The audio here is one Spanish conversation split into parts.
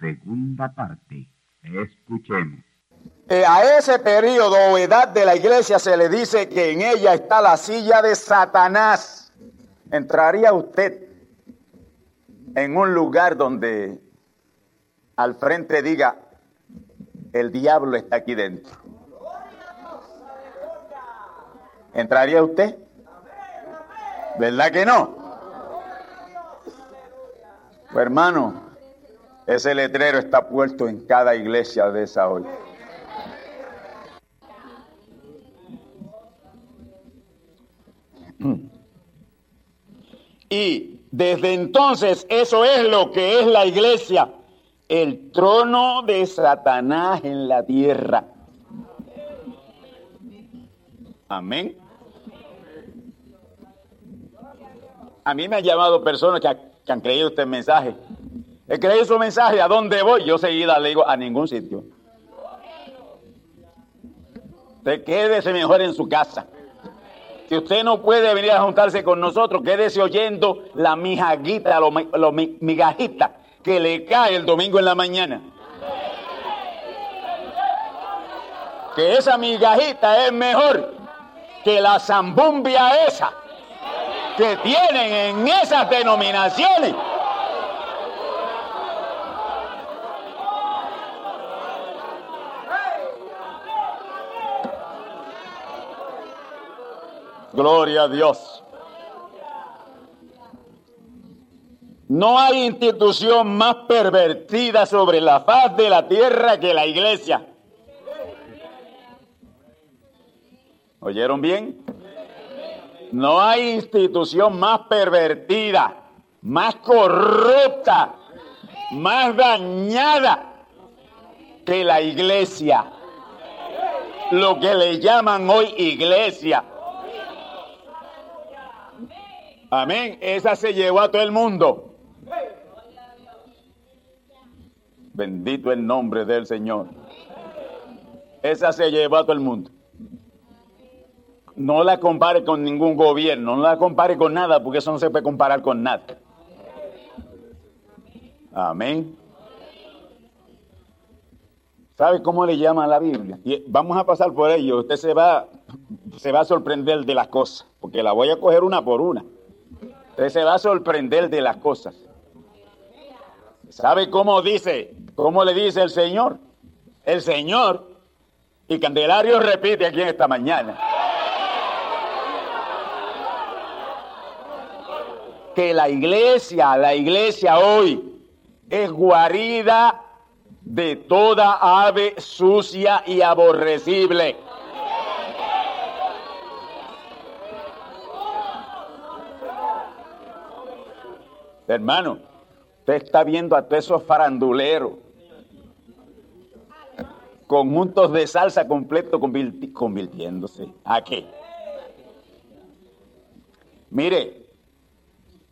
Segunda parte. Escuchemos. Eh, a ese periodo o edad de la iglesia se le dice que en ella está la silla de Satanás. ¿Entraría usted en un lugar donde al frente diga, el diablo está aquí dentro? ¿Entraría usted? ¿Verdad que no? Pues hermano, ese letrero está puesto en cada iglesia de esa hoy. Y desde entonces eso es lo que es la iglesia, el trono de Satanás en la tierra. Amén. A mí me han llamado personas que, han creído este mensaje He creído su mensaje, ¿a dónde voy? Yo seguida le digo, a ningún sitio. Usted quédese mejor en su casa. Si usted no puede venir a juntarse con nosotros, quédese oyendo la mijaguita, la migajita que le cae el domingo en la mañana. Que esa migajita es mejor que la zambumbia esa que tienen en esas denominaciones. Gloria a Dios. No hay institución más pervertida sobre la faz de la tierra que la iglesia. ¿Oyeron bien? No hay institución más pervertida, más corrupta, más dañada que la iglesia. Lo que le llaman hoy iglesia. Amén. Esa se llevó a todo el mundo. Bendito el nombre del Señor. Esa se llevó a todo el mundo. No la compare con ningún gobierno, no la compare con nada, porque eso no se puede comparar con nada. Amén. ¿Sabe cómo le llama la Biblia? Vamos a pasar por ello. Usted se va, se va a sorprender de las cosas, porque la voy a coger una por una. Usted se va a sorprender de las cosas. ¿Sabe cómo dice? ¿Cómo le dice el Señor? El Señor. Y Candelario repite aquí en esta mañana. Que la iglesia, la iglesia hoy, es guarida de toda ave sucia y aborrecible. Hermano, usted está viendo a todos esos faranduleros. Conjuntos de salsa completo convirti- convirtiéndose. ¿A qué? Mire,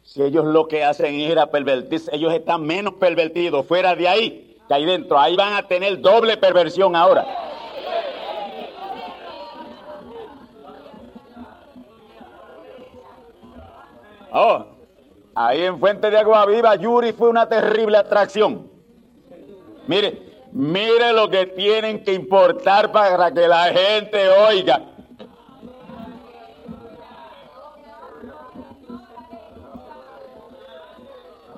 si ellos lo que hacen es ir a pervertirse, ellos están menos pervertidos fuera de ahí que ahí dentro. Ahí van a tener doble perversión ahora. Oh, ahí en Fuente de Agua Viva, Yuri fue una terrible atracción. Mire, mire lo que tienen que importar para que la gente oiga.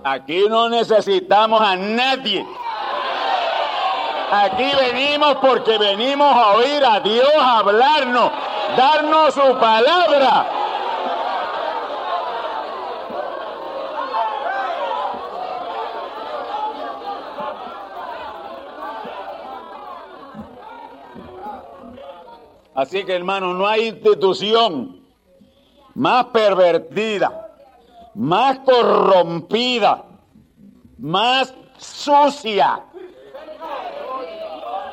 Aquí no necesitamos a nadie. Aquí venimos porque venimos a oír a Dios hablarnos, darnos su palabra. Así que hermano, no hay institución más pervertida, más corrompida, más sucia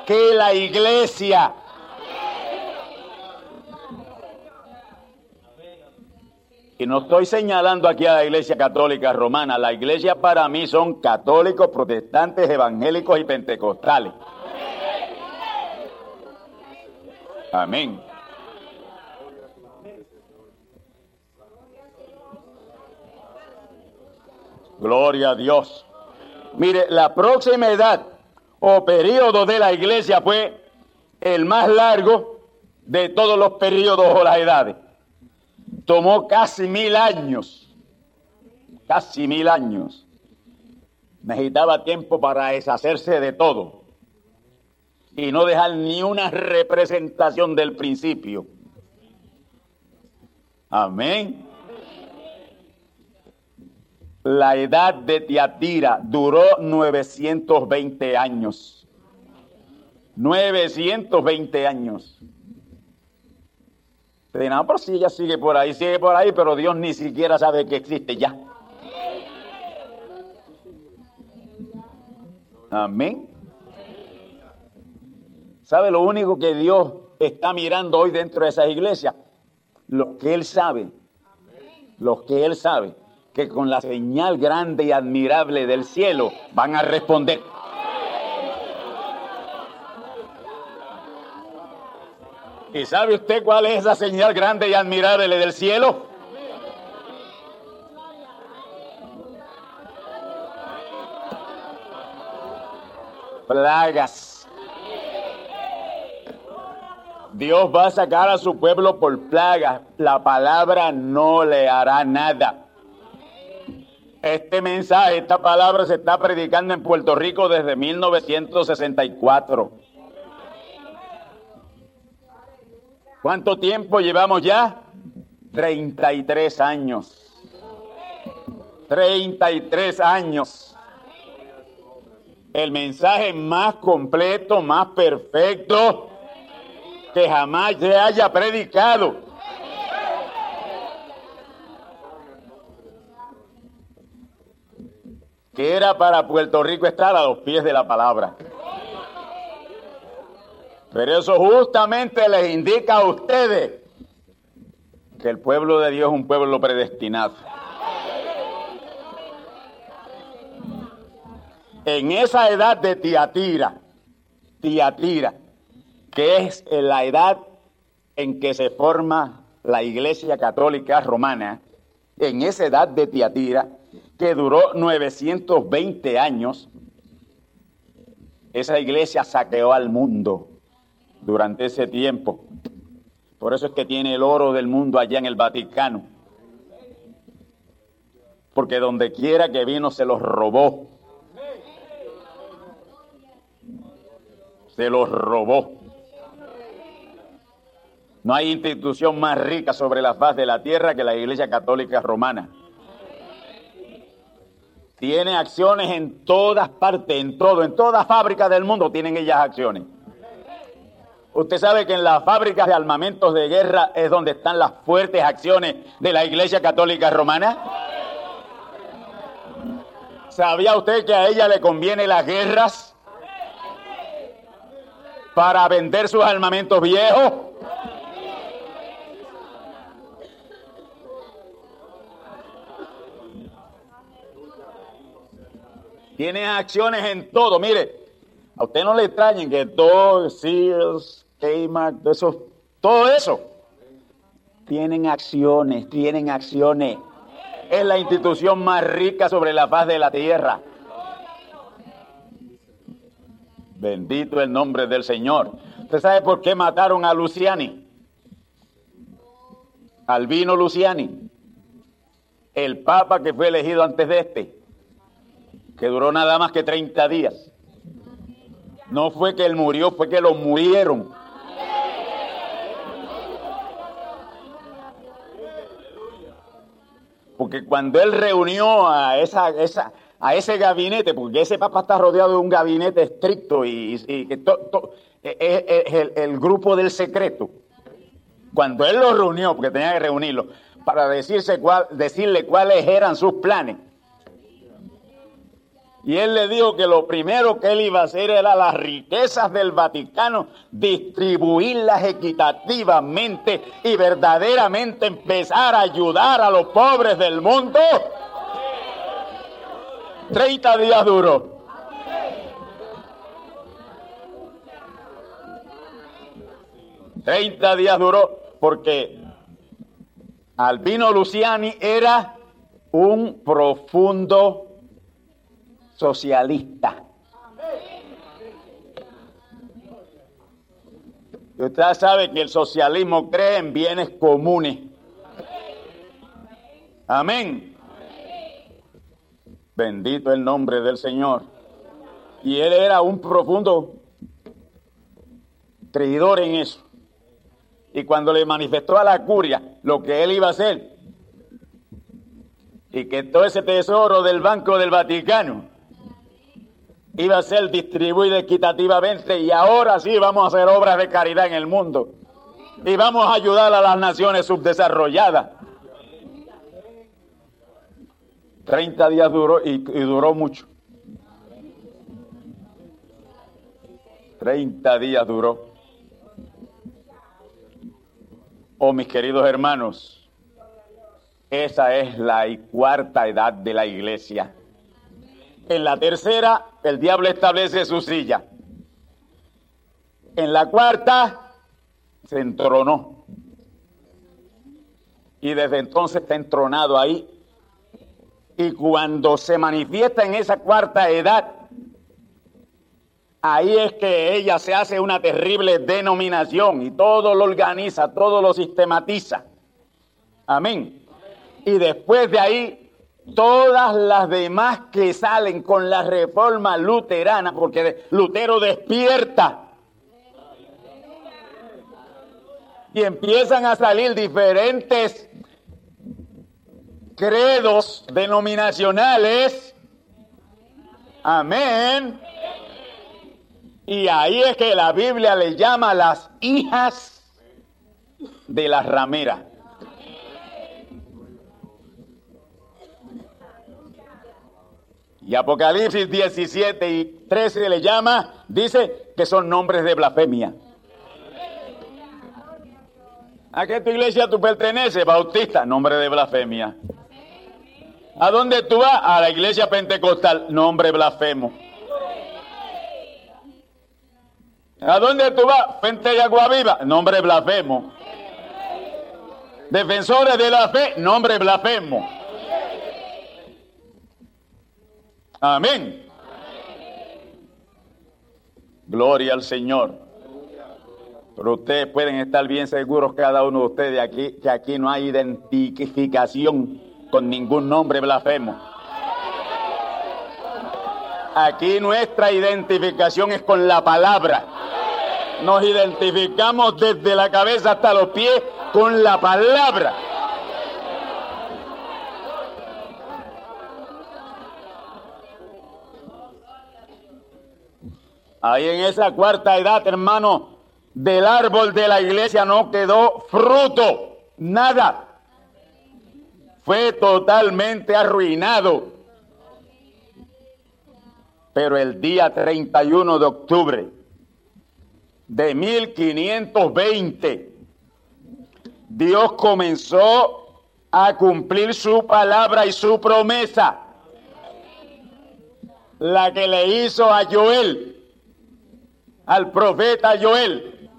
que la iglesia. Y no estoy señalando aquí a la iglesia católica romana. La iglesia para mí son católicos, protestantes, evangélicos y pentecostales. Amén. Gloria a Dios. Mire, la próxima edad o periodo de la iglesia fue el más largo de todos los periodos o las edades. Tomó casi mil años, casi mil años. Necesitaba tiempo para deshacerse de todo y no dejar ni una representación del principio. Amén. La edad de Tiatira duró 920 años. 920 años. De nada, pero si ella sigue por ahí, sigue por ahí, pero Dios ni siquiera sabe que existe ya. Amén. ¿Sabe lo único que Dios está mirando hoy dentro de esas iglesias? Lo que Él sabe. Lo que Él sabe. Que con la señal grande y admirable del cielo van a responder. ¿Y sabe usted cuál es esa señal grande y admirable del cielo? Plagas. Dios va a sacar a su pueblo por plagas. La palabra no le hará nada. Este mensaje, esta palabra se está predicando en Puerto Rico desde 1964. ¿Cuánto tiempo llevamos ya? 33 años. 33 años. El mensaje más completo, más perfecto que jamás se haya predicado. Que era para Puerto Rico estar a los pies de la palabra. Pero eso justamente les indica a ustedes que el pueblo de Dios es un pueblo predestinado. En esa edad de Tiatira, Tiatira, que es la edad en que se forma la Iglesia Católica Romana, en esa edad de Tiatira, que duró 920 años, esa iglesia saqueó al mundo durante ese tiempo. Por eso es que tiene el oro del mundo allá en el Vaticano. Porque donde quiera que vino se los robó. Se los robó. No hay institución más rica sobre la faz de la tierra que la Iglesia Católica Romana. Tiene acciones en todas partes, en todo, en todas fábricas del mundo tienen ellas acciones. Usted sabe que en las fábricas de armamentos de guerra es donde están las fuertes acciones de la Iglesia Católica Romana. ¿Sabía usted que a ella le conviene las guerras? Para vender sus armamentos viejos. Tiene acciones en todo. Mire, a usted no le extrañen que todo, Sears, Kmart, eso, todo eso, tienen acciones, tienen acciones. Es la institución más rica sobre la faz de la tierra. Bendito el nombre del Señor. ¿Usted sabe por qué mataron a Luciani? Albino Luciani, el papa que fue elegido antes de este, que duró nada más que 30 días. No fue que él murió, fue que lo murieron. Porque cuando él reunió a, esa, esa, a ese gabinete, porque ese papa está rodeado de un gabinete estricto y, que es, el, el, grupo del secreto. Cuando él lo reunió, porque tenía que reunirlo, para decirse cuál, decirle cuáles eran sus planes, y él le dijo que lo primero que él iba a hacer era las riquezas del Vaticano, distribuirlas equitativamente y verdaderamente empezar a ayudar a los pobres del mundo. 30 días duró. Treinta días duró porque Albino Luciani era un profundo socialista. Usted sabe que el socialismo cree en bienes comunes. Amén. Bendito el nombre del Señor. Y él era un profundo traidor en eso. Y cuando le manifestó a la curia lo que él iba a hacer, y que todo ese tesoro del Banco del Vaticano iba a ser distribuido equitativamente y ahora sí vamos a hacer obras de caridad en el mundo. Y vamos a ayudar a las naciones subdesarrolladas. 30 días duró y, y duró mucho. 30 días duró. Oh, mis queridos hermanos, esa es la cuarta edad de la iglesia. En la tercera, el diablo establece su silla. En la cuarta, se entronó. Y desde entonces está entronado ahí. Y cuando se manifiesta en esa cuarta edad, ahí es que ella se hace una terrible denominación y todo lo organiza, todo lo sistematiza. Amén. Y después de ahí todas las demás que salen con la reforma luterana, porque Lutero despierta. Y empiezan a salir diferentes credos denominacionales. Amén. Y ahí es que la Biblia le llama las hijas de la ramera. Y Apocalipsis 17 y 13 le llama, dice que son nombres de blasfemia. ¿A qué tu iglesia tú perteneces? Bautista, nombre de blasfemia. ¿A dónde tú vas? A la iglesia pentecostal, nombre blasfemo. ¿A dónde tú vas? Fuente de agua viva, nombre blasfemo. Defensores de la fe, nombre blasfemo. Amén. Gloria al Señor. Pero ustedes pueden estar bien seguros, cada uno de ustedes, aquí, que aquí no hay identificación con ningún nombre blasfemo. Aquí nuestra identificación es con la palabra. Nos identificamos desde la cabeza hasta los pies con la palabra. Ahí en esa cuarta edad, hermano, del árbol de la iglesia no quedó fruto, nada. Fue totalmente arruinado. Pero el día 31 de octubre de 1520, Dios comenzó a cumplir su palabra y su promesa, la que le hizo a Joel, al profeta Joel.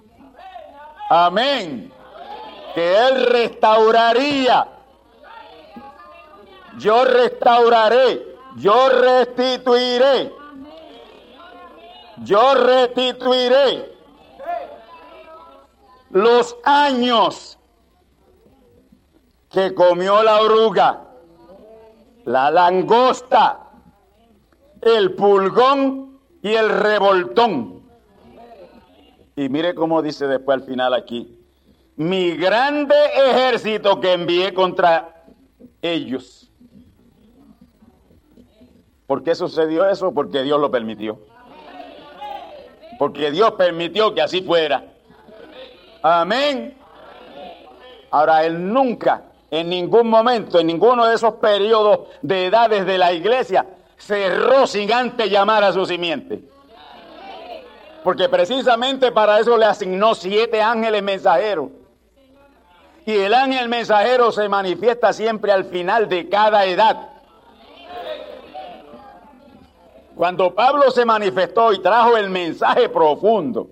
Amén. Que él restauraría. Yo restauraré, yo restituiré, yo restituiré los años que comió la oruga, la langosta, el pulgón y el revoltón. Y mire cómo dice después al final aquí, mi grande ejército que envié contra ellos. ¿Por qué sucedió eso? Porque Dios lo permitió. Porque Dios permitió que así fuera. Amén. Ahora, Él nunca, en ningún momento, en ninguno de esos periodos de edades de la iglesia, cerró sin antes llamar a su simiente. Porque precisamente para eso le asignó siete ángeles mensajeros. Y el ángel mensajero se manifiesta siempre al final de cada edad. Cuando Pablo se manifestó y trajo el mensaje profundo,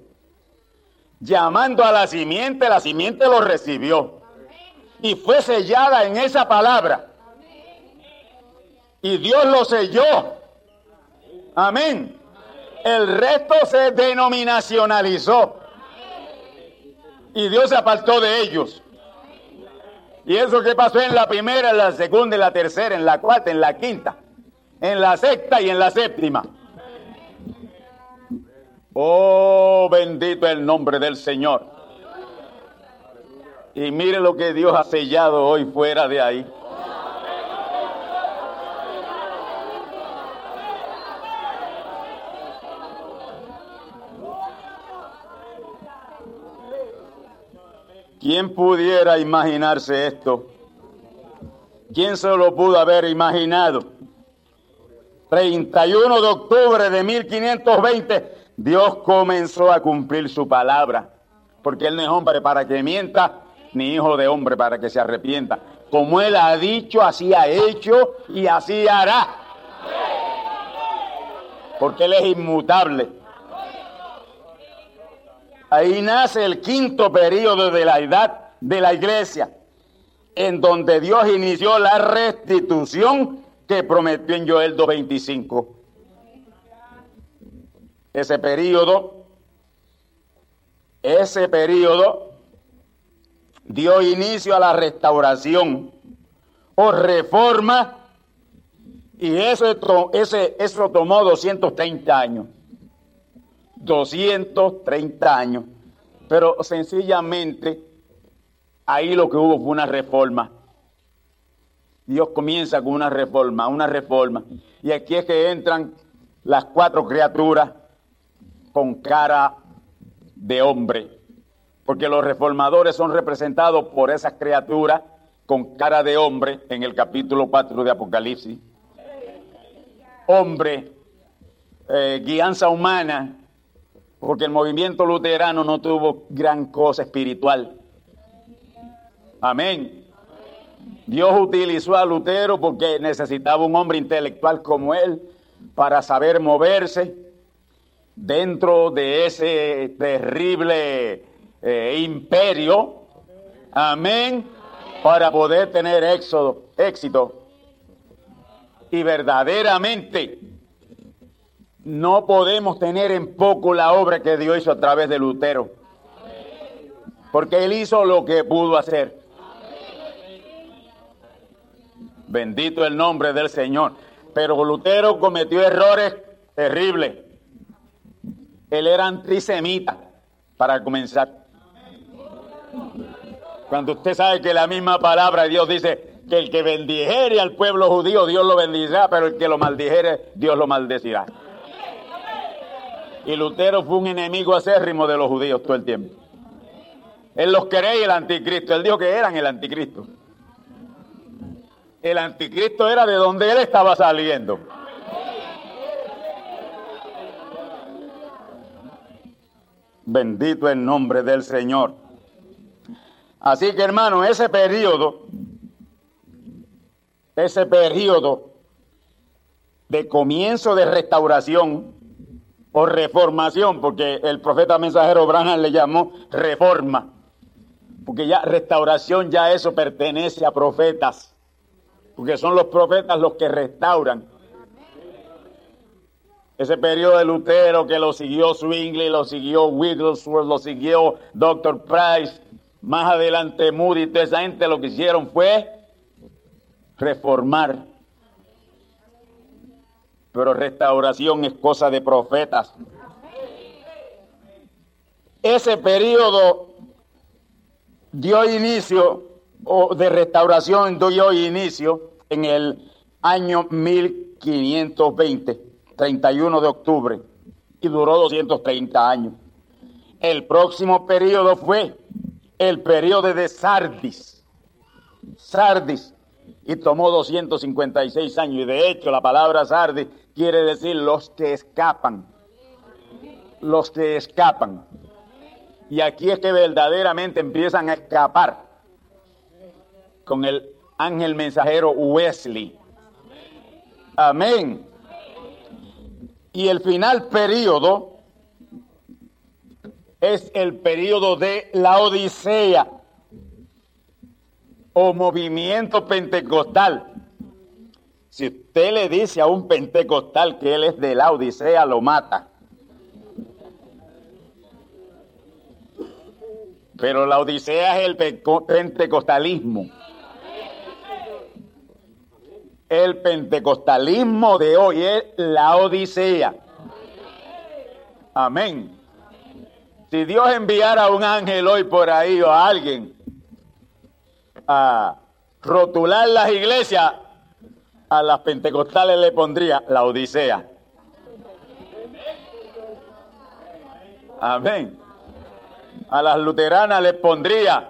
llamando a la simiente, la simiente lo recibió. Y fue sellada en esa palabra. Y Dios lo selló. Amén. El resto se denominacionalizó. Y Dios se apartó de ellos. Y eso que pasó en la primera, en la segunda, en la tercera, en la cuarta, en la quinta, en la sexta y en la séptima. Oh, bendito el nombre del Señor. Y mire lo que Dios ha sellado hoy fuera de ahí. ¿Quién pudiera imaginarse esto? ¿Quién se lo pudo haber imaginado? 31 de octubre de 1520, Dios comenzó a cumplir su palabra, porque Él no es hombre para que mienta, ni hijo de hombre para que se arrepienta. Como Él ha dicho, así ha hecho y así hará. Porque Él es inmutable. Ahí nace el quinto periodo de la edad de la iglesia, en donde Dios inició la restitución que prometió en Joel 2.25. Ese periodo, ese periodo dio inicio a la restauración o reforma y eso, eso tomó 230 años. 230 años. Pero sencillamente ahí lo que hubo fue una reforma. Dios comienza con una reforma, una reforma. Y aquí es que entran las cuatro criaturas con cara de hombre. Porque los reformadores son representados por esas criaturas con cara de hombre en el capítulo 4 de Apocalipsis. Hombre, eh, guianza humana, porque el movimiento luterano no tuvo gran cosa espiritual. Amén. Dios utilizó a Lutero porque necesitaba un hombre intelectual como él para saber moverse dentro de ese terrible eh, imperio. Amén. Para poder tener éxito. Y verdaderamente no podemos tener en poco la obra que Dios hizo a través de Lutero. Porque él hizo lo que pudo hacer. Bendito el nombre del Señor. Pero Lutero cometió errores terribles. Él era antisemita, para comenzar. Cuando usted sabe que la misma palabra de Dios dice que el que bendijere al pueblo judío, Dios lo bendicirá, pero el que lo maldijere, Dios lo maldecirá. Y Lutero fue un enemigo acérrimo de los judíos todo el tiempo. Él los quería el anticristo. Él dijo que eran el anticristo. El anticristo era de donde él estaba saliendo. Bendito el nombre del Señor. Así que hermano, ese periodo, ese periodo de comienzo de restauración, o reformación, porque el profeta mensajero Branham le llamó reforma, porque ya restauración, ya eso pertenece a profetas, porque son los profetas los que restauran. Ese periodo de Lutero que lo siguió Zwingli, lo siguió Wigglesworth, lo siguió Dr. Price, más adelante Moody, toda esa gente lo que hicieron fue reformar. Pero restauración es cosa de profetas. Ese periodo dio inicio, o de restauración dio inicio en el año 1520. 31 de octubre, y duró 230 años. El próximo periodo fue el periodo de Sardis. Sardis. Y tomó 256 años. Y de hecho la palabra Sardis quiere decir los que escapan. Los que escapan. Y aquí es que verdaderamente empiezan a escapar con el ángel mensajero Wesley. Amén. Y el final periodo es el periodo de la Odisea o movimiento pentecostal. Si usted le dice a un pentecostal que él es de la Odisea, lo mata. Pero la Odisea es el pentecostalismo. El pentecostalismo de hoy es la Odisea. Amén. Si Dios enviara a un ángel hoy por ahí o a alguien a rotular las iglesias, a las pentecostales le pondría la Odisea. Amén. A las luteranas les pondría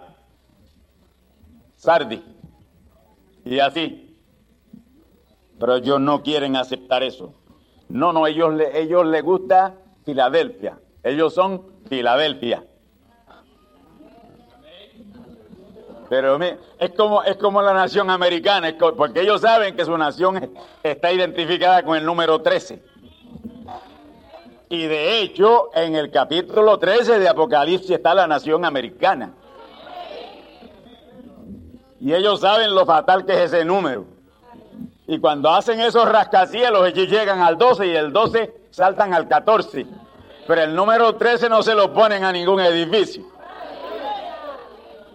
Sardi. Y así. Pero ellos no quieren aceptar eso. No, no, ellos, ellos les gusta Filadelfia. Ellos son Filadelfia. Pero es como, es como la nación americana, porque ellos saben que su nación está identificada con el número 13. Y de hecho, en el capítulo 13 de Apocalipsis está la nación americana. Y ellos saben lo fatal que es ese número. Y cuando hacen esos rascacielos, ellos llegan al 12 y el 12 saltan al 14. Pero el número 13 no se lo ponen a ningún edificio.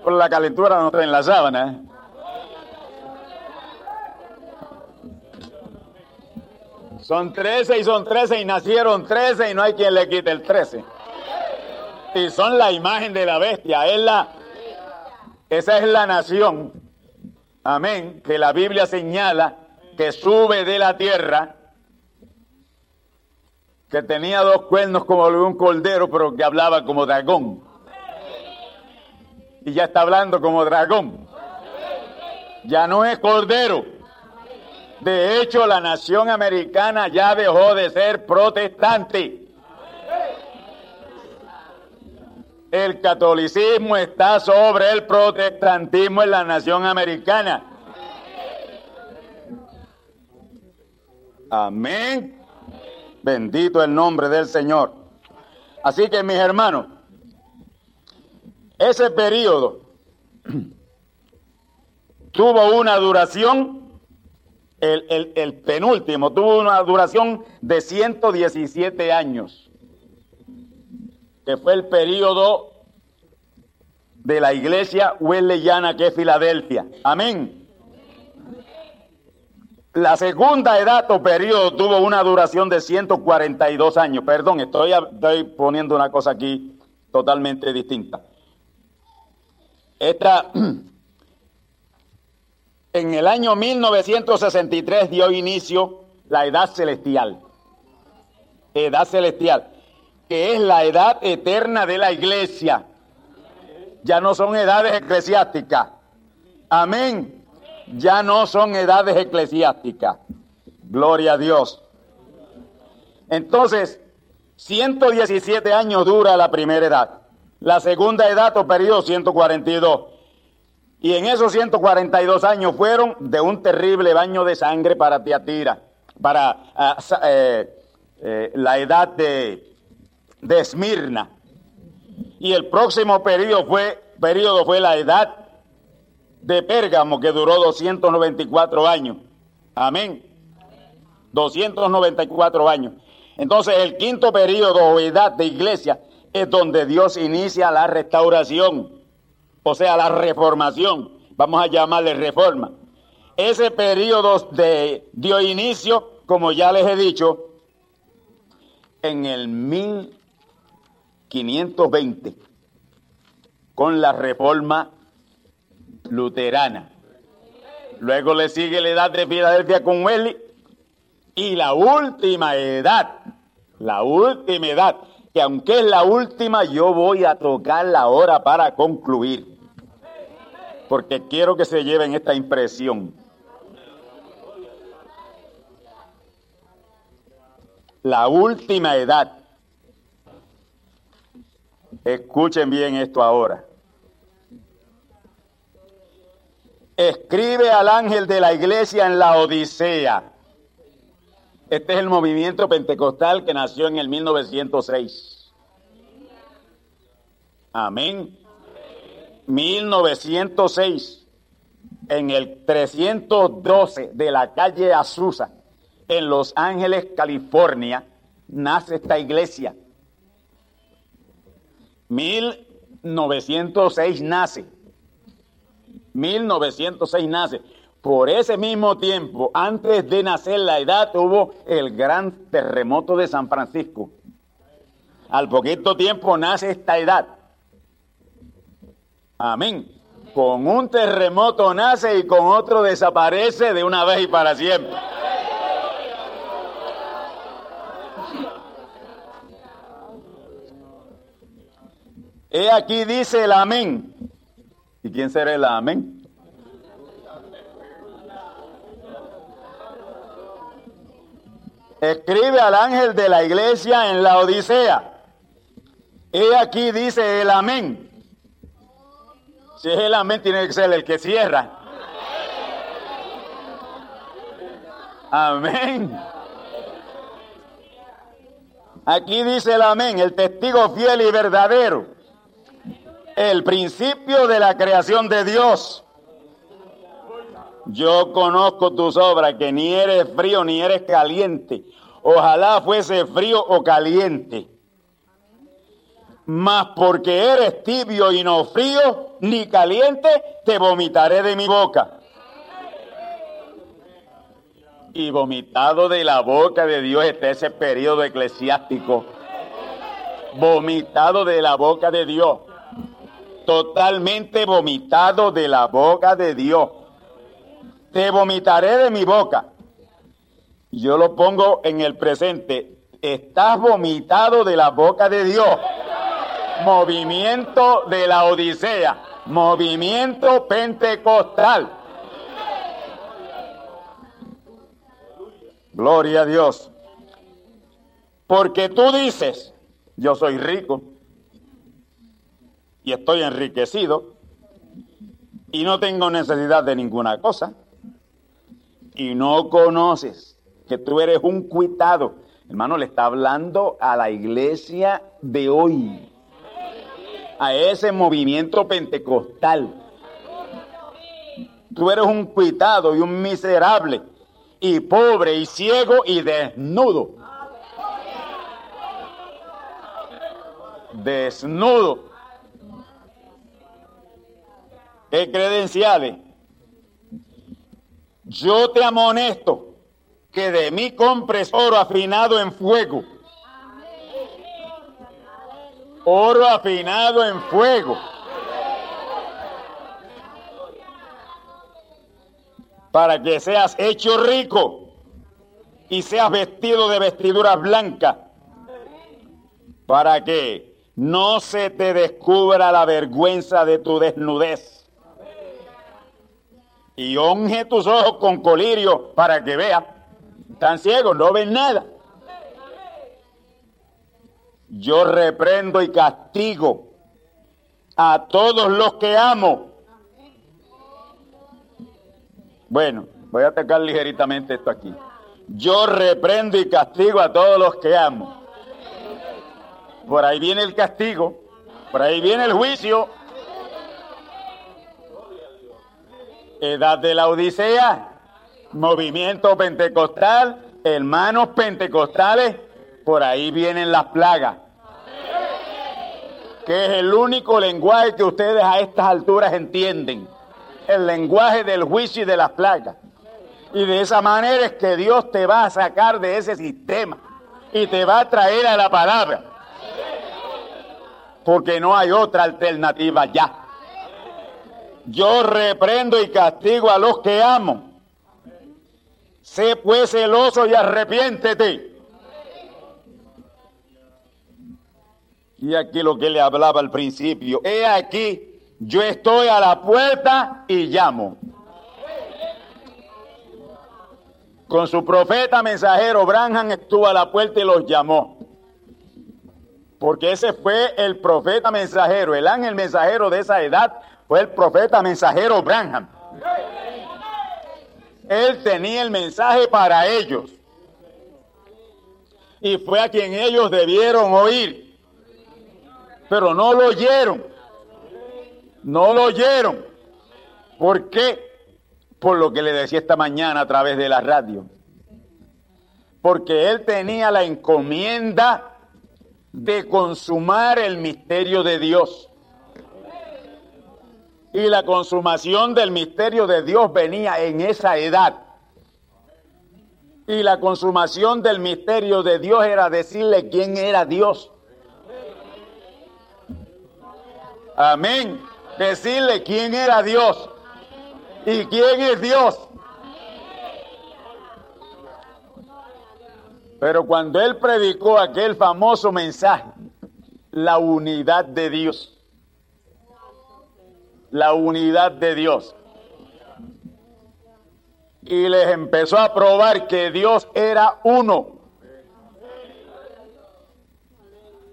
Por la calentura no está en la sábana. ¿eh? Son 13 y son 13 y nacieron 13 y no hay quien le quite el 13. Y son la imagen de la bestia. Es la, esa es la nación. Amén. Que la Biblia señala que sube de la tierra, que tenía dos cuernos como un cordero, pero que hablaba como dragón. Y ya está hablando como dragón. Ya no es cordero. De hecho, la nación americana ya dejó de ser protestante. El catolicismo está sobre el protestantismo en la nación americana. Amén. Bendito el nombre del Señor. Así que mis hermanos, ese periodo tuvo una duración, el, penúltimo, tuvo una duración de 117 años, que fue el periodo de la iglesia Wesleyana que es Filadelfia. Amén. La segunda edad o periodo tuvo una duración de 142 años. Perdón, estoy poniendo una cosa aquí totalmente distinta. Esta, en el año 1963 dio inicio la edad celestial. Edad celestial, que es la edad eterna de la iglesia. Ya no son edades eclesiásticas. Amén ya no son edades eclesiásticas. Gloria a Dios. Entonces, 117 años dura la primera edad. La segunda edad o periodo 142. Y en esos 142 años fueron de un terrible baño de sangre para Tiatira, para uh, eh, eh, la edad de, de Esmirna. Y el próximo periodo fue, periodo fue la edad de Pérgamo, que duró 294 años. Amén. 294 años. Entonces el quinto periodo o edad de iglesia es donde Dios inicia la restauración, o sea, la reformación. Vamos a llamarle reforma. Ese periodo de, dio inicio, como ya les he dicho, en el 1520, con la reforma luterana. Luego le sigue la edad de Filadelfia con Wesley y la última edad, la última edad, que aunque es la última, yo voy a tocarla ahora para concluir. Porque quiero que se lleven esta impresión. La última edad. Escuchen bien esto ahora. Escribe al ángel de la iglesia en la Odisea este es el movimiento pentecostal que nació en el 1906. Amén. 1906, en el 312 de la calle Azusa, en Los Ángeles, California, nace esta iglesia. 1906 nace. 1906 nace. Por ese mismo tiempo, antes de nacer la edad, hubo el gran terremoto de San Francisco. Al poquito tiempo nace esta edad. Amén. Con un terremoto nace y con otro desaparece de una vez y para siempre. He aquí dice el amén. ¿Y quién será el amén? Escribe al ángel de la iglesia en la Odisea. He aquí dice el amén. Si es el amén, tiene que ser el que cierra. Amén. Aquí dice el amén, el testigo fiel y verdadero. El principio de la creación de Dios. Yo conozco tus obras, que ni eres frío ni eres caliente. Ojalá fuese frío o caliente. Mas porque eres tibio y no frío ni caliente, te vomitaré de mi boca. Y vomitado de la boca de Dios está ese periodo eclesiástico. Vomitado de la boca de Dios. Totalmente vomitado de la boca de Dios te vomitaré de mi boca. Yo lo pongo en el presente. Estás vomitado de la boca de Dios. Movimiento de la Odisea. Movimiento pentecostal. Gloria a Dios. Porque tú dices, yo soy rico y estoy enriquecido y no tengo necesidad de ninguna cosa y no conoces que tú eres un cuitado. Hermano, le está hablando a la iglesia de hoy, a ese movimiento pentecostal. Tú eres un cuitado y un miserable, y pobre y ciego y desnudo. Desnudo. ¿Qué credenciales? Yo te amonesto que de mí compres oro afinado en fuego. Oro afinado en fuego. Para que seas hecho rico y seas vestido de vestidura blanca. Para que no se te descubra la vergüenza de tu desnudez y unge tus ojos con colirio para que vea. Están ciegos, no ven nada. yo reprendo y castigo a todos los que amo. Bueno, voy a atacar ligeritamente esto aquí. Yo reprendo y castigo a todos los que amo. Por ahí viene el castigo, por ahí viene el juicio. Edad de la Odisea, movimiento pentecostal, hermanos pentecostales, por ahí vienen las plagas. Que es el único lenguaje que ustedes a estas alturas entienden. El lenguaje del juicio y de las plagas. Y de esa manera es que Dios te va a sacar de ese sistema y te va a traer a la palabra. Porque no hay otra alternativa ya. Yo reprendo y castigo a los que amo. Sé pues celoso y arrepiéntete. Y aquí lo que le hablaba al principio. He aquí, yo estoy a la puerta y llamo. Con su profeta mensajero, Branham estuvo a la puerta y los llamó. Porque ese fue el profeta mensajero, el ángel mensajero de esa edad fue el profeta mensajero Branham. Él tenía el mensaje para ellos. Y fue a quien ellos debieron oír. Pero no lo oyeron. No lo oyeron. ¿Por qué? Por lo que le decía esta mañana a través de la radio. Porque él tenía la encomienda de consumar el misterio de Dios. Y la consumación del misterio de Dios venía en esa edad. Y la consumación del misterio de Dios era decirle quién era Dios. Amén. Decirle quién era Dios. ¿Y quién es Dios? Pero cuando él predicó aquel famoso mensaje, la unidad de Dios, la unidad de Dios. Y les empezó a probar que Dios era uno.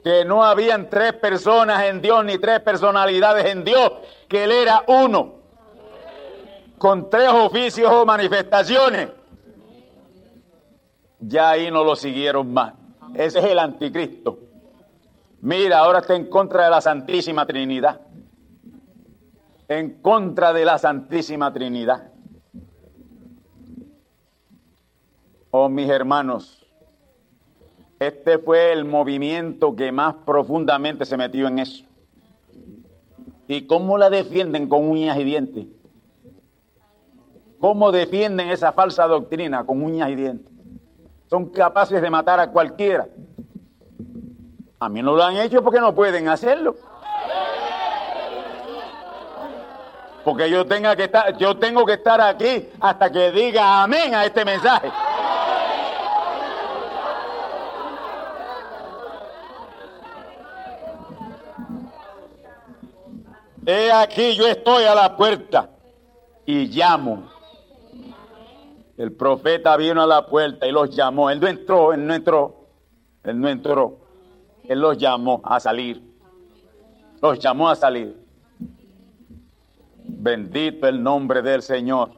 Que no habían tres personas en Dios ni tres personalidades en Dios, que Él era uno. Con tres oficios o manifestaciones. Ya ahí no lo siguieron más. Ese es el anticristo. Mira, ahora está en contra de la Santísima Trinidad en contra de la Santísima Trinidad. Oh, mis hermanos, este fue el movimiento que más profundamente se metió en eso. ¿Y cómo la defienden con uñas y dientes? ¿Cómo defienden esa falsa doctrina con uñas y dientes? Son capaces de matar a cualquiera. A mí no lo han hecho porque no pueden hacerlo. Porque yo tenga que estar, yo tengo que estar aquí hasta que diga amén a este mensaje. He aquí, yo estoy a la puerta y llamo. El profeta vino a la puerta y los llamó. Él no entró, él no entró, él no entró. Él los llamó a salir. Los llamó a salir. Bendito el nombre del Señor.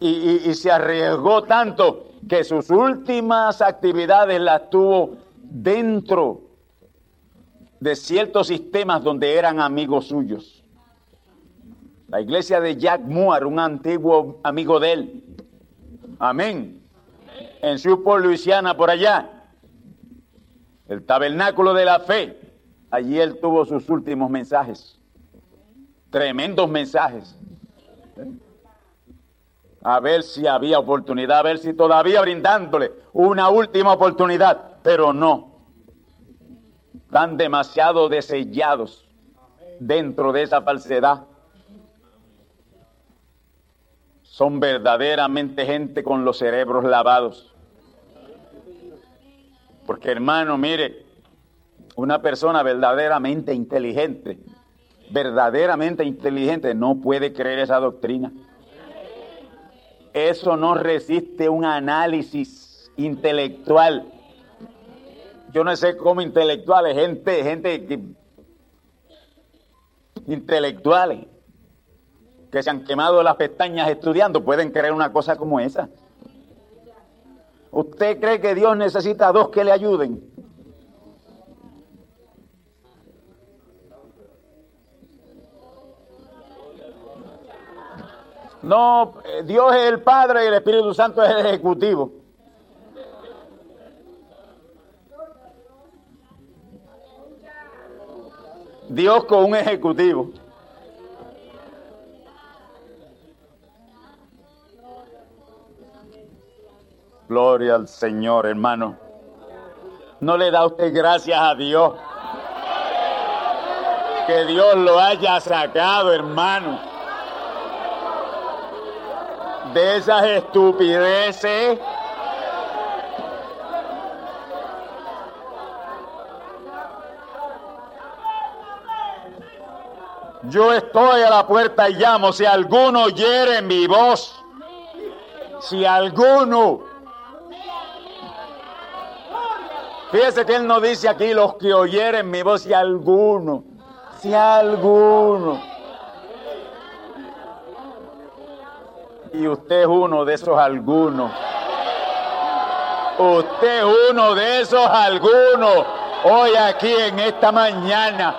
Y, se arriesgó tanto que sus últimas actividades las tuvo dentro de ciertos sistemas donde eran amigos suyos. La iglesia de Jack Moore, un antiguo amigo de él. Amén. En Supor, Luisiana, por allá. El tabernáculo de la fe. Allí él tuvo sus últimos mensajes. Tremendos mensajes. A ver si había oportunidad, a ver si todavía brindándole una última oportunidad, pero no. Están demasiado desellados dentro de esa falsedad. Son verdaderamente gente con los cerebros lavados. Porque hermano, mire, una persona verdaderamente inteligente verdaderamente inteligente no puede creer esa doctrina. Eso no resiste un análisis intelectual. yo no sé cómo intelectuales, gente, gente que, intelectuales que se han quemado las pestañas estudiando pueden creer una cosa como esa. ¿Usted cree que Dios necesita dos que le ayuden? No, eh, Dios es el Padre y el Espíritu Santo es el Ejecutivo. Dios con un Ejecutivo. Gloria al Señor, hermano. ¿No le da usted gracias a Dios? Que Dios lo haya sacado, hermano. De esas estupideces. Yo estoy a la puerta y llamo. Si alguno oyere mi voz, si alguno Fíjese que él no dice aquí los que oyeren mi voz, si alguno, si alguno. Y usted es uno de esos algunos. Usted es uno de esos algunos hoy aquí en esta mañana.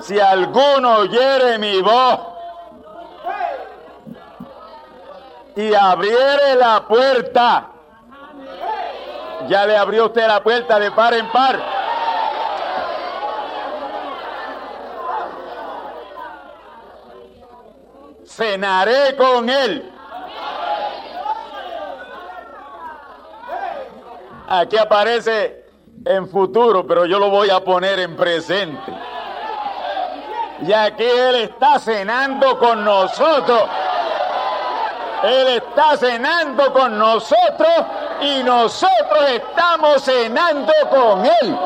Si alguno oyere mi voz y abriere la puerta, ya le abrió usted la puerta de par en par. Cenaré con él. Aquí aparece en futuro, pero yo lo voy a poner en presente. Y aquí Él está cenando con nosotros. Él está cenando con nosotros y nosotros estamos cenando con Él.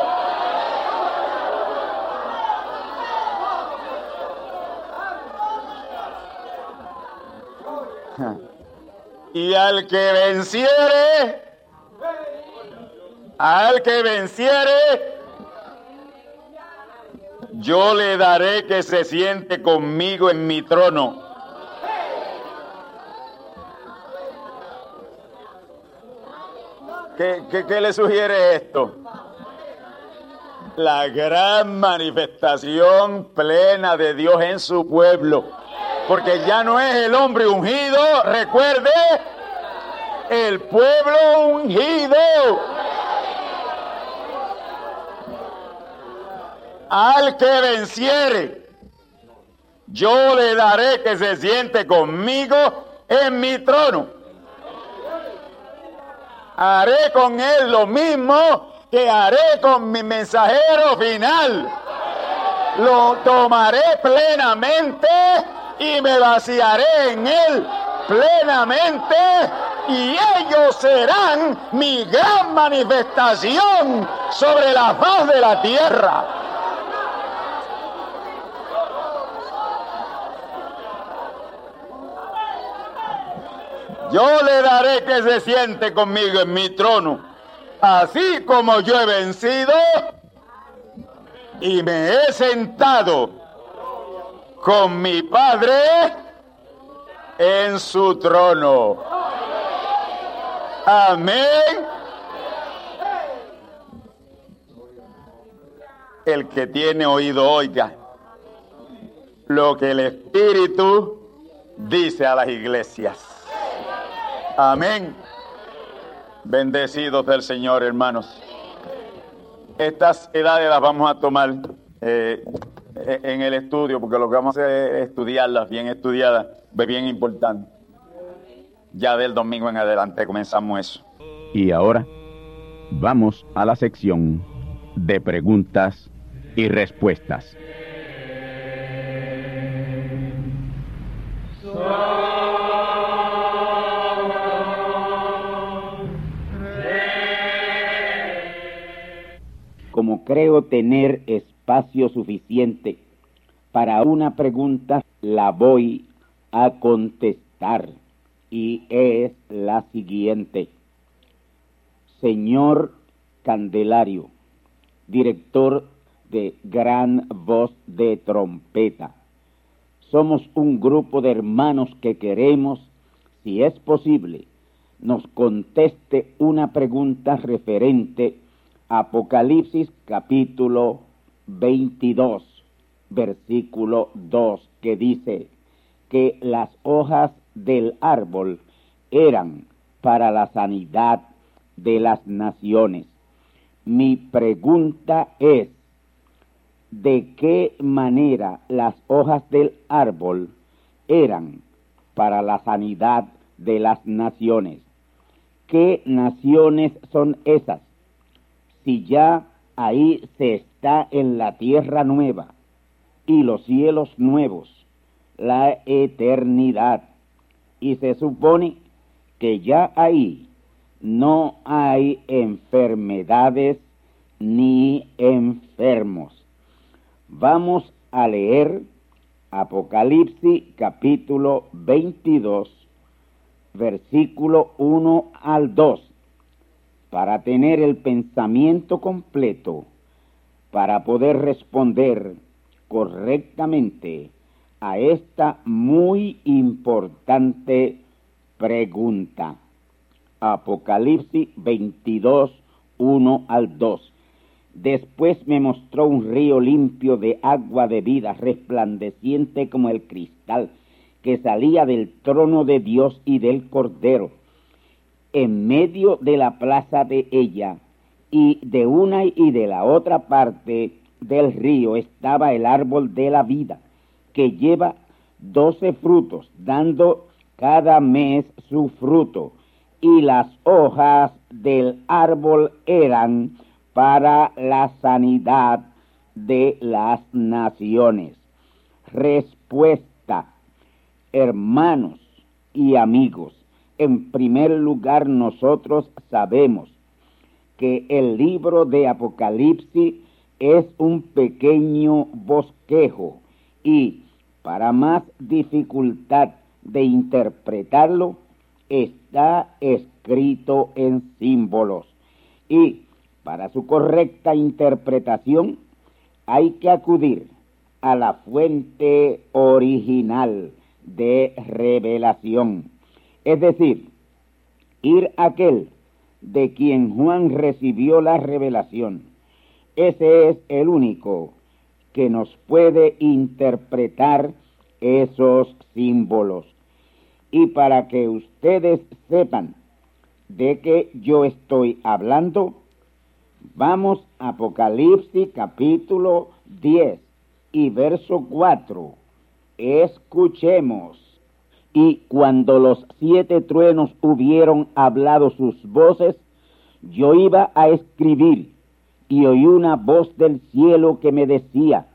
Y al que venciere, al que venciere, yo le daré que se siente conmigo en mi trono ¿Qué, le sugiere esto? La gran manifestación plena de Dios en su pueblo. Porque ya no es el hombre ungido, recuerde, el pueblo ungido. Al que venciere, yo le daré que se siente conmigo en mi trono haré con él lo mismo que haré con mi mensajero final. Lo tomaré plenamente y me vaciaré en él plenamente y ellos serán mi gran manifestación sobre la faz de la tierra. Yo le daré que se siente conmigo en mi trono, así como yo he vencido y me he sentado con mi Padre en su trono. Amén. El que tiene oído oiga lo que el Espíritu dice a las iglesias. Amén. Bendecidos del Señor, hermanos. Estas edades las vamos a tomar eh, en el estudio, porque lo que vamos a hacer es estudiarlas, bien estudiadas, bien importante. Ya del domingo en adelante comenzamos eso. Y ahora vamos a la sección de preguntas y respuestas. como creo tener espacio suficiente para una pregunta, la voy a contestar y es la siguiente. señor Candelario, director de Gran Voz de Trompeta. Somos un grupo de hermanos que queremos, si es posible, nos conteste una pregunta referente a Apocalipsis capítulo 22, versículo 2, que dice que las hojas del árbol eran para la sanidad de las naciones. Mi pregunta es, ¿de qué manera las hojas del árbol eran para la sanidad de las naciones? ¿Qué naciones son esas? Si ya ahí se está en la tierra nueva y los cielos nuevos, la eternidad, y se supone que ya ahí no hay enfermedades ni enfermos. Vamos a leer Apocalipsis capítulo 22, versículo 1 al 2, para tener el pensamiento completo, para poder responder correctamente a esta muy importante pregunta. Apocalipsis 22, 1 al 2. Después me mostró un río limpio de agua de vida, resplandeciente como el cristal, que salía del trono de Dios y del Cordero. En medio de la plaza de ella, y de una y de la otra parte del río estaba el árbol de la vida, que lleva doce frutos, dando cada mes su fruto, y las hojas del árbol eran para la sanidad de las naciones. Respuesta, hermanos y amigos, en primer lugar nosotros sabemos que el libro de Apocalipsis es un pequeño bosquejo y para más dificultad de interpretarlo, está escrito en símbolos. Y para su correcta interpretación hay que acudir a la fuente original de revelación. Es decir, ir a aquel de quien Juan recibió la revelación. Ese es el único que nos puede interpretar esos símbolos. Y para que ustedes sepan de qué yo estoy hablando, vamos a Apocalipsis capítulo 10 y verso 4. Escuchemos. Y cuando los siete truenos hubieron hablado sus voces, yo iba a escribir y oí una voz del cielo que me decía,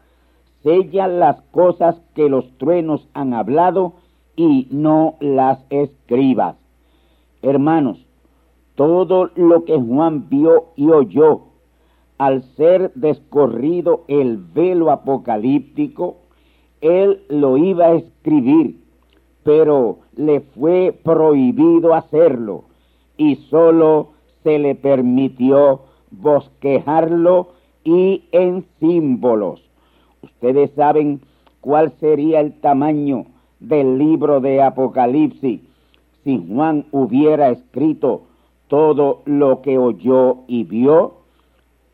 sella las cosas que los truenos han hablado y no las escribas. Hermanos, todo lo que Juan vio y oyó al ser descorrido el velo apocalíptico, él lo iba a escribir, pero le fue prohibido hacerlo y sólo se le permitió bosquejarlo y en símbolos. Ustedes saben cuál sería el tamaño del libro de Apocalipsis si Juan hubiera escrito todo lo que oyó y vio.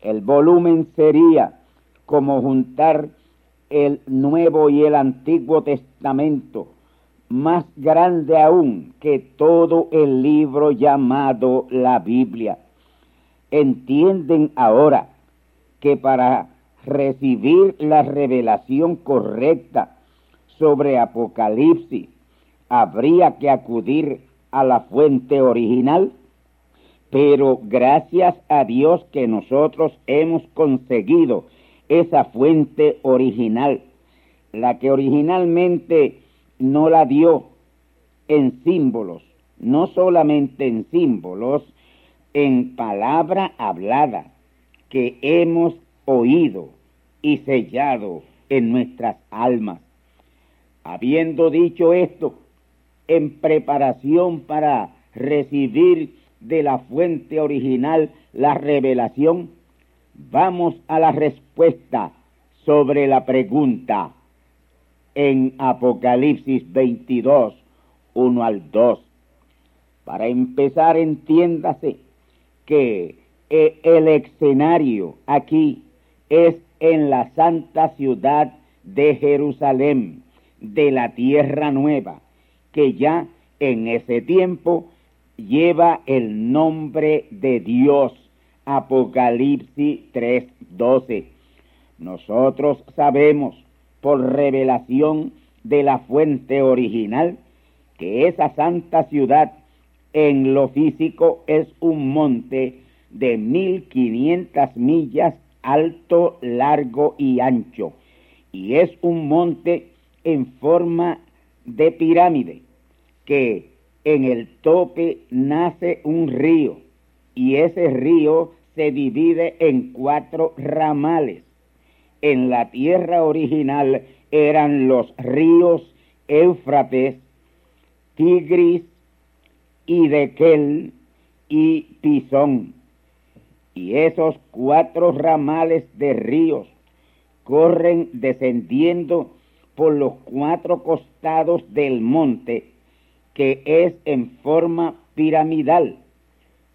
El volumen sería como juntar el Nuevo y el Antiguo Testamento, más grande aún que todo el libro llamado la Biblia. Entienden ahora que para recibir la revelación correcta sobre Apocalipsis, habría que acudir a la fuente original, pero gracias a Dios que nosotros hemos conseguido esa fuente original, la que originalmente no la dio en símbolos, no solamente en símbolos, en palabra hablada que hemos oído y sellado en nuestras almas. Habiendo dicho esto, en preparación para recibir de la fuente original la revelación? Vamos a la respuesta sobre la pregunta en Apocalipsis 22, 1 al 2. Para empezar, entiéndase que eh, el escenario aquí es en la santa ciudad de Jerusalén, de la tierra nueva, que ya en ese tiempo lleva el nombre de Dios. Apocalipsis 3:12. Nosotros sabemos por revelación de la fuente original que esa santa ciudad en lo físico es un monte de 1500 millas alto, largo y ancho. Y es un monte en forma de pirámide, que en el tope nace un río, y ese río se divide en cuatro ramales. En la tierra original eran los ríos Éufrates, Tigris, y Dequel y Pisón. Y esos cuatro ramales de ríos corren descendiendo por los cuatro costados del monte, que es en forma piramidal,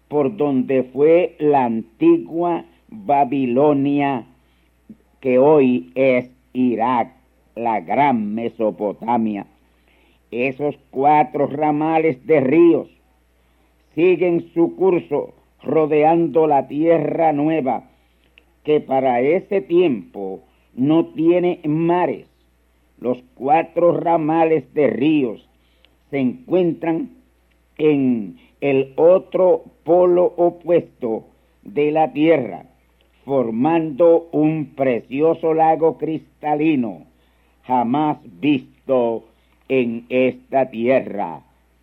por donde fue la antigua Babilonia, que hoy es Irak, la gran Mesopotamia. Esos cuatro ramales de ríos siguen su curso rodeando la tierra nueva, que para ese tiempo no tiene mares. Los cuatro ramales de ríos se encuentran en el otro polo opuesto de la tierra, formando un precioso lago cristalino jamás visto en esta tierra.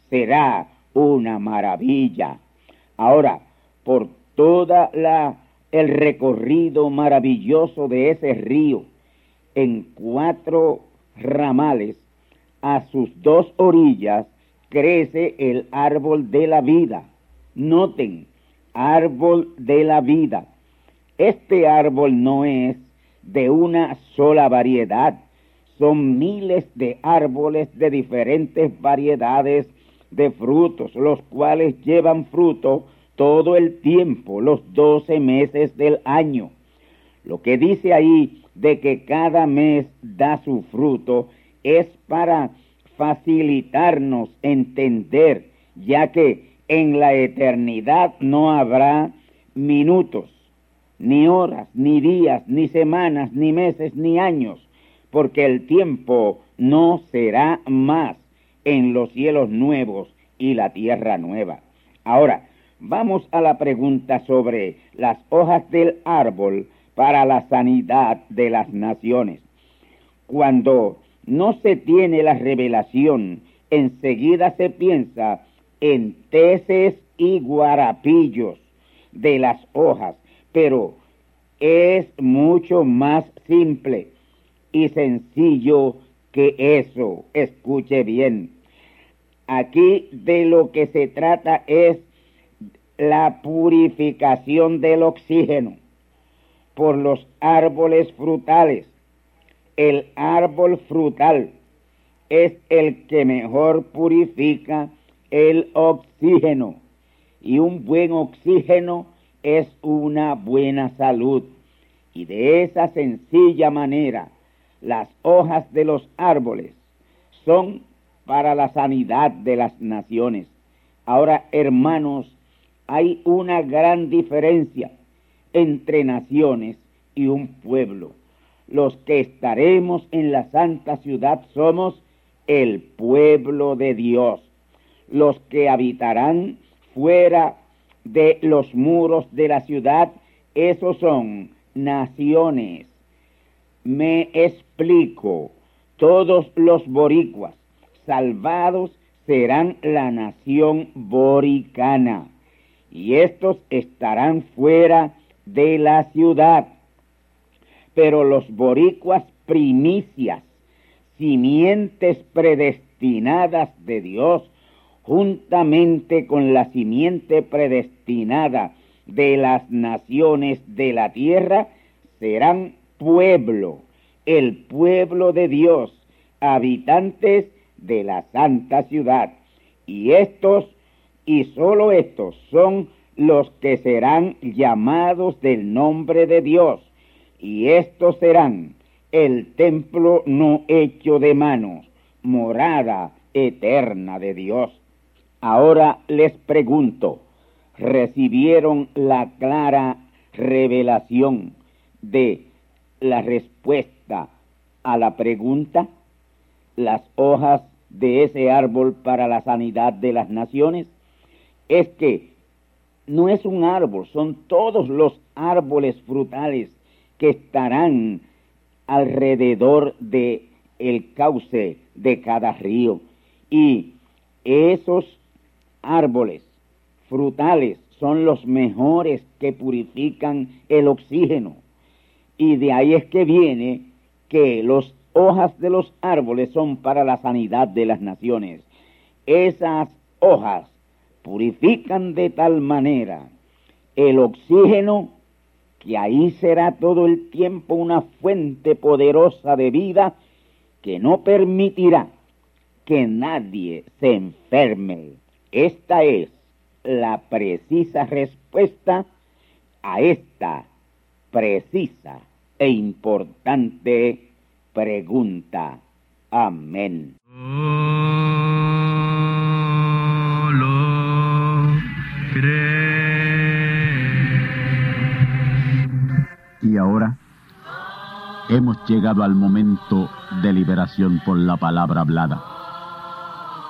Será una maravilla. Ahora, por toda la el recorrido maravilloso de ese río en cuatro ramales, a sus dos orillas crece el árbol de la vida. Noten, árbol de la vida. Este árbol no es de una sola variedad, son miles de árboles de diferentes variedades de frutos, los cuales llevan fruto todo el tiempo, los doce meses del año. Lo que dice ahí de que cada mes da su fruto es para facilitarnos entender, ya que en la eternidad no habrá minutos, ni horas, ni días, ni semanas, ni meses, ni años, porque el tiempo no será más en los cielos nuevos y la tierra nueva. Ahora, vamos a la pregunta sobre las hojas del árbol para la sanidad de las naciones. Cuando no se tiene la revelación, enseguida se piensa en teces y guarapillos de las hojas, pero es mucho más simple y sencillo que eso. Escuche bien. Aquí de lo que se trata es la purificación del oxígeno por los árboles frutales. El árbol frutal es el que mejor purifica el oxígeno y un buen oxígeno es una buena salud. Y de esa sencilla manera, las hojas de los árboles son para la sanidad de las naciones. Ahora, hermanos, hay una gran diferencia entre naciones y un pueblo. Los que estaremos en la santa ciudad somos el pueblo de Dios. Los que habitarán fuera de los muros de la ciudad, esos son naciones. Me explico, todos los boricuas salvados serán la nación boricana y estos estarán fuera de la ciudad. Pero los boricuas primicias, simientes predestinadas de Dios, juntamente con la simiente predestinada de las naciones de la tierra, serán pueblo, el pueblo de Dios, habitantes de la santa ciudad. Y estos, y sólo estos, son los que serán llamados del nombre de Dios. Y estos serán el templo no hecho de manos, morada eterna de Dios. Ahora les pregunto, ¿recibieron la clara revelación de la respuesta a la pregunta? ¿Las hojas de ese árbol para la sanidad de las naciones? Es que no es un árbol, son todos los árboles frutales que estarán alrededor de el cauce de cada río y esos árboles frutales son los mejores que purifican el oxígeno y de ahí es que viene que las hojas de los árboles son para la sanidad de las naciones esas hojas purifican de tal manera el oxígeno que ahí será todo el tiempo una fuente poderosa de vida que no permitirá que nadie se enferme. Esta es la precisa respuesta a esta precisa e importante pregunta. Amén. Y ahora hemos llegado al momento de liberación por la palabra hablada.